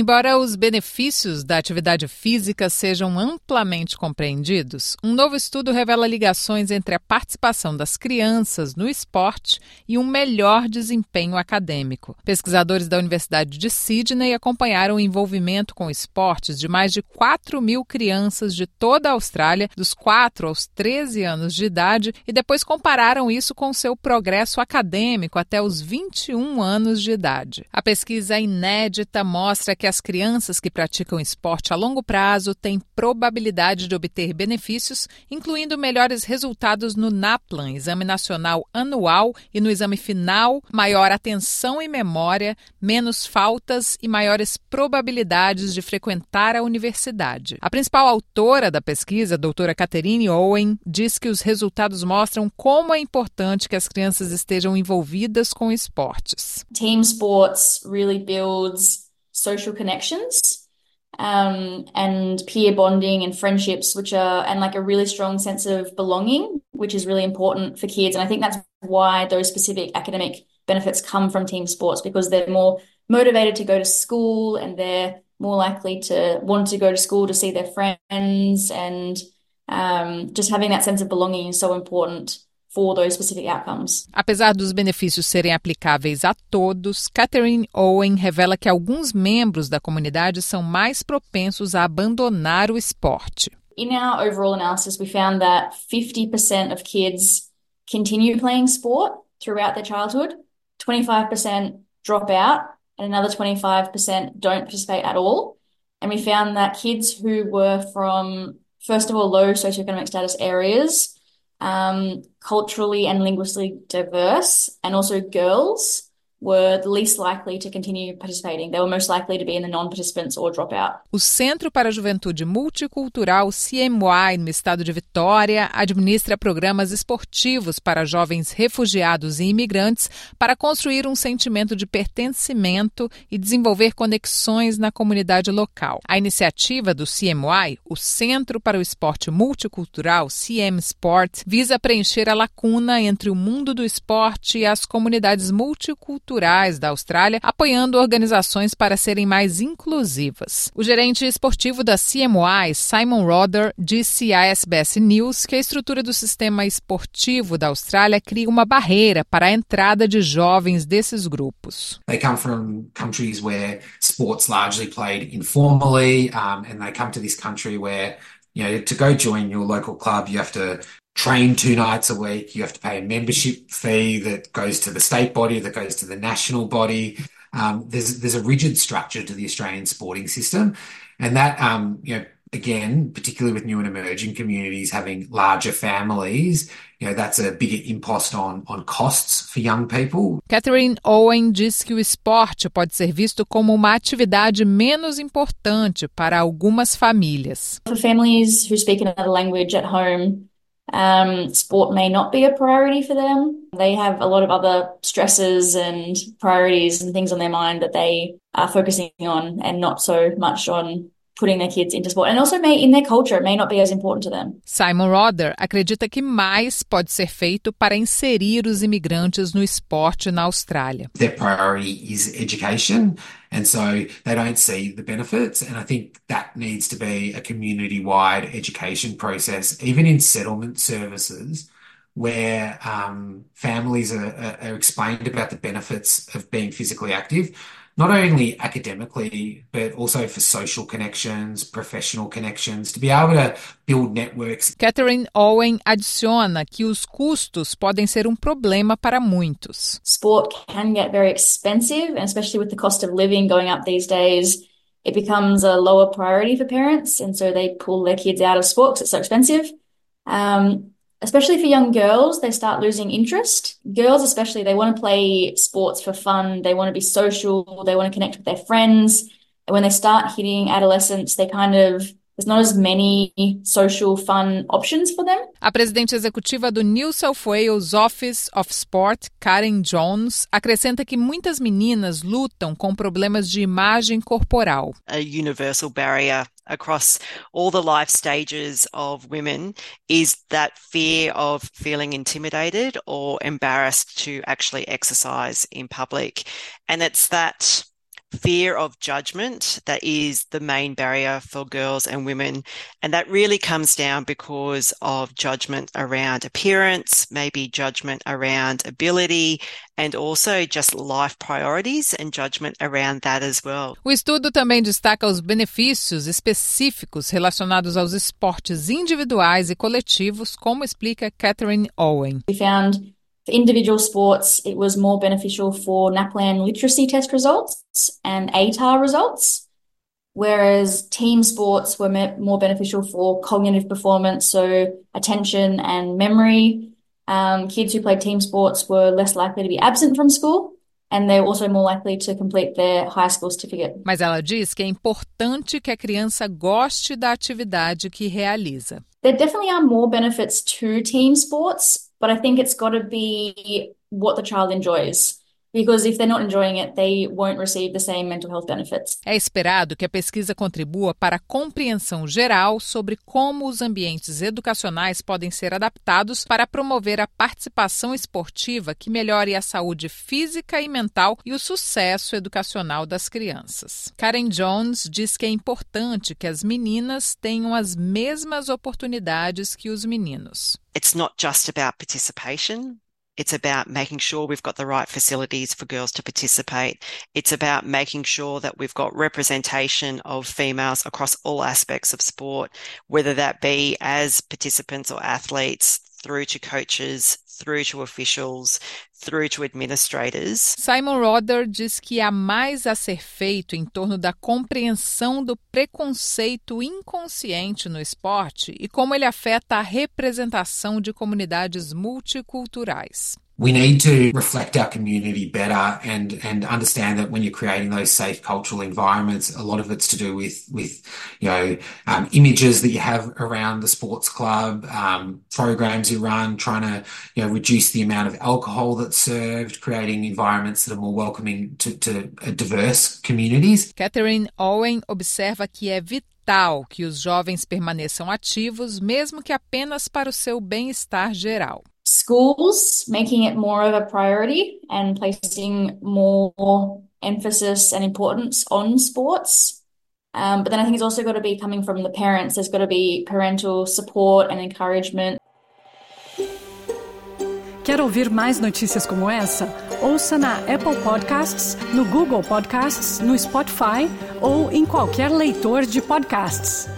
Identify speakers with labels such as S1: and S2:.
S1: Embora os benefícios da atividade física sejam amplamente compreendidos, um novo estudo revela ligações entre a participação das crianças no esporte e um melhor desempenho acadêmico. Pesquisadores da Universidade de Sydney acompanharam o envolvimento com esportes de mais de 4 mil crianças de toda a Austrália, dos 4 aos 13 anos de idade, e depois compararam isso com seu progresso acadêmico até os 21 anos de idade. A pesquisa inédita mostra que as crianças que praticam esporte a longo prazo têm probabilidade de obter benefícios, incluindo melhores resultados no NAPLAN, Exame Nacional Anual, e no exame final, maior atenção e memória, menos faltas e maiores probabilidades de frequentar a universidade. A principal autora da pesquisa, a doutora Catherine Owen, diz que os resultados mostram como é importante que as crianças estejam envolvidas com esportes.
S2: Team sports really builds social connections um, and peer bonding and friendships, which are, and like a really strong sense of belonging, which is really important for kids. And I think that's why those specific academic benefits come from team sports because they're more motivated to go to school and they're more likely to want to go to school to see their friends and um, just having that sense of belonging is so important for those specific outcomes.
S1: Apesar dos benefícios serem aplicáveis a todos, Catherine Owen revela que alguns membros da comunidade são mais propensos a abandonar o esporte.
S2: In our overall analysis, we found that 50% of kids continue playing sport throughout their childhood, 25% drop out, and another 25% don't participate at all. And we found that kids who were from, first of all, low socioeconomic status areas um, culturally and linguistically diverse, and also girls
S1: O Centro para a Juventude Multicultural, CMY, no estado de Vitória, administra programas esportivos para jovens refugiados e imigrantes para construir um sentimento de pertencimento e desenvolver conexões na comunidade local. A iniciativa do CMY, o Centro para o Esporte Multicultural, CM Sport, visa preencher a lacuna entre o mundo do esporte e as comunidades multiculturais culturais da Austrália, apoiando organizações para serem mais inclusivas. O gerente esportivo da CMY, Simon Rodder, disse à SBS News que a estrutura do sistema esportivo da Austrália cria uma barreira para a entrada de jovens desses grupos.
S3: They come from countries where sports largely played informally, um, and they come to this country where you know, to go join your local club, you have to train two nights a week. You have to pay a membership fee that goes to the state body, that goes to the national body. Um, there's there's a rigid structure to the Australian sporting system, and that um, you know again, particularly with new and emerging communities having larger families, you know, that's a bigger impost on, on costs for young people.
S1: Catherine Owen diz que o esporte pode ser visto como uma atividade menos importante para algumas famílias.
S2: For families who speak another language at home, um, sport may not be a priority for them. They have a lot of other stresses and priorities and things on their mind that they are focusing on and not so much on putting their kids into sport. And also may in their culture it may not be as important to them.
S1: Simon Rodder acredita que mais pode ser feito para inserir os imigrantes no esporte na Austrália.
S3: Their priority is education and so they don't see the benefits and I think that needs to be a community-wide education process even in settlement services where um, families are, are, are explained about the benefits of being physically active not only academically, but also for social connections, professional connections, to be able to build networks.
S1: Catherine Owen adiciona que os custos podem ser um problema para muitos.
S2: Sport can get very expensive, and especially with the cost of living going up these days, it becomes a lower priority for parents, and so they pull their kids out of sports. it's so expensive. Um, especially for young girls, they start losing interest. Girls, especially, they want to play sports for fun. They want to be social. They want to connect with their friends. And when they start hitting adolescence, they kind of there's not as many social fun options for them.
S1: A presidente executiva do New South Wales Office of Sport, Karen Jones, acrescenta que muitas meninas lutam com problemas de imagem corporal.
S4: A universal barrier across all the life stages of women is that fear of feeling intimidated or embarrassed to actually exercise in public. And it's that fear of judgment that is the main barrier for girls and women. And that really comes down because of judgment around appearance, maybe judgment around ability, and also just life priorities and judgment around that as well.
S1: O estudo também destaca os benefícios específicos relacionados aos esportes individuais e coletivos, como explica Catherine Owen.
S2: We found For individual sports, it was more beneficial for NAPLAN literacy test results and ATAR results, whereas team sports were more beneficial for cognitive performance, so attention and memory. Um, kids who played team sports were less likely to be absent from school. And they're also more likely to complete their high school certificate.
S1: Mas ela diz que é importante que a criança goste da atividade que realiza.
S2: There definitely are more benefits to team sports, but I think it's got to be what the child enjoys. Because if they're not enjoying it, they won't receive the same mental health benefits.
S1: É esperado que a pesquisa contribua para a compreensão geral sobre como os ambientes educacionais podem ser adaptados para promover a participação esportiva que melhore a saúde física e mental e o sucesso educacional das crianças. Karen Jones diz que é importante que as meninas tenham as mesmas oportunidades que os meninos.
S4: It's not just about participation. It's about making sure we've got the right facilities for girls to participate. It's about making sure that we've got representation of females across all aspects of sport, whether that be as participants or athletes, through to coaches, through to officials, through to administrators.
S1: Simon Rodder diz que há mais a ser feito em torno da compreensão do preconceito inconsciente no esporte e como ele afeta a representação de comunidades multiculturais.
S3: We need to reflect our community better and and understand that when you're creating those safe cultural environments, a lot of it's to do with with you know um, images that you have around the sports club, um, programs you run, trying to you know reduce the amount of alcohol that's served, creating environments that are more welcoming to, to diverse communities.
S1: Catherine Owen observa que é vital que os jovens permaneçam ativos, mesmo que apenas para o seu bem-estar geral.
S2: Schools making it more of a priority and placing more emphasis and importance on sports. Um, but then I think it's also got to be coming from the parents. There's got to be parental support and encouragement.
S5: Quer ouvir mais notícias como essa? Ouça na Apple Podcasts, no Google Podcasts, no Spotify ou em qualquer leitor de podcasts.